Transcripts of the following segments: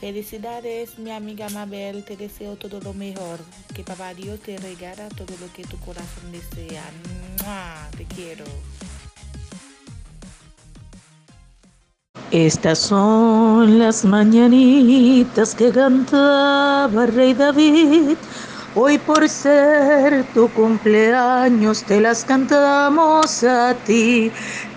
Felicidades, mi amiga Mabel. Te deseo todo lo mejor. Que papá Dios te regala todo lo que tu corazón desea. Te quiero. Estas son las mañanitas que cantaba Rey David. Hoy por ser tu cumpleaños te las cantamos a ti.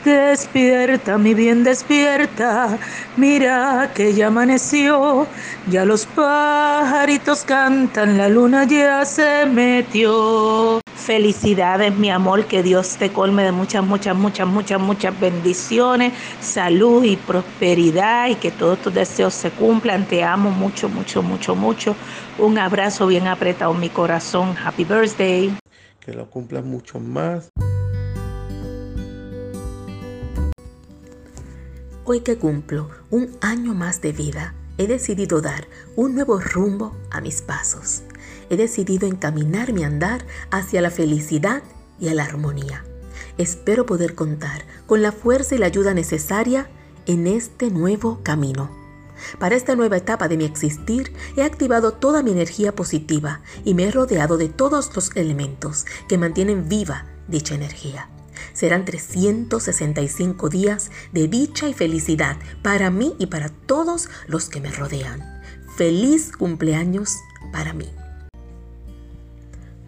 Despierta, mi bien, despierta. Mira que ya amaneció. Ya los pajaritos cantan, la luna ya se metió. Felicidades, mi amor, que Dios te colme de muchas, muchas, muchas, muchas, muchas bendiciones, salud y prosperidad y que todos tus deseos se cumplan. Te amo mucho, mucho, mucho, mucho. Un abrazo bien apretado en mi corazón. Happy birthday. Que lo cumplan mucho más. Hoy que cumplo un año más de vida, he decidido dar un nuevo rumbo a mis pasos he decidido encaminar mi andar hacia la felicidad y a la armonía. Espero poder contar con la fuerza y la ayuda necesaria en este nuevo camino. Para esta nueva etapa de mi existir he activado toda mi energía positiva y me he rodeado de todos los elementos que mantienen viva dicha energía. Serán 365 días de dicha y felicidad para mí y para todos los que me rodean. Feliz cumpleaños para mí.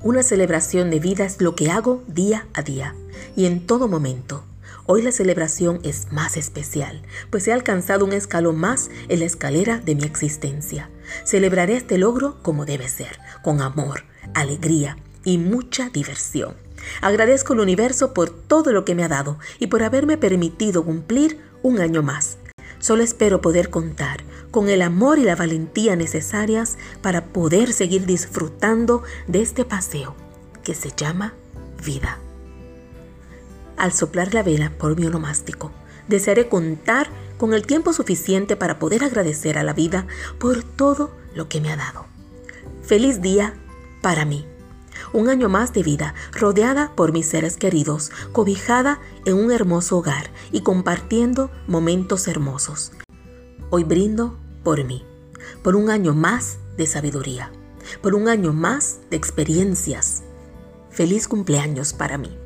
Una celebración de vida es lo que hago día a día y en todo momento. Hoy la celebración es más especial, pues he alcanzado un escalón más en la escalera de mi existencia. Celebraré este logro como debe ser, con amor, alegría y mucha diversión. Agradezco al universo por todo lo que me ha dado y por haberme permitido cumplir un año más. Solo espero poder contar con el amor y la valentía necesarias para poder seguir disfrutando de este paseo que se llama vida. Al soplar la vela por mi onomástico, desearé contar con el tiempo suficiente para poder agradecer a la vida por todo lo que me ha dado. Feliz día para mí. Un año más de vida, rodeada por mis seres queridos, cobijada en un hermoso hogar y compartiendo momentos hermosos. Hoy brindo por mí, por un año más de sabiduría, por un año más de experiencias. Feliz cumpleaños para mí.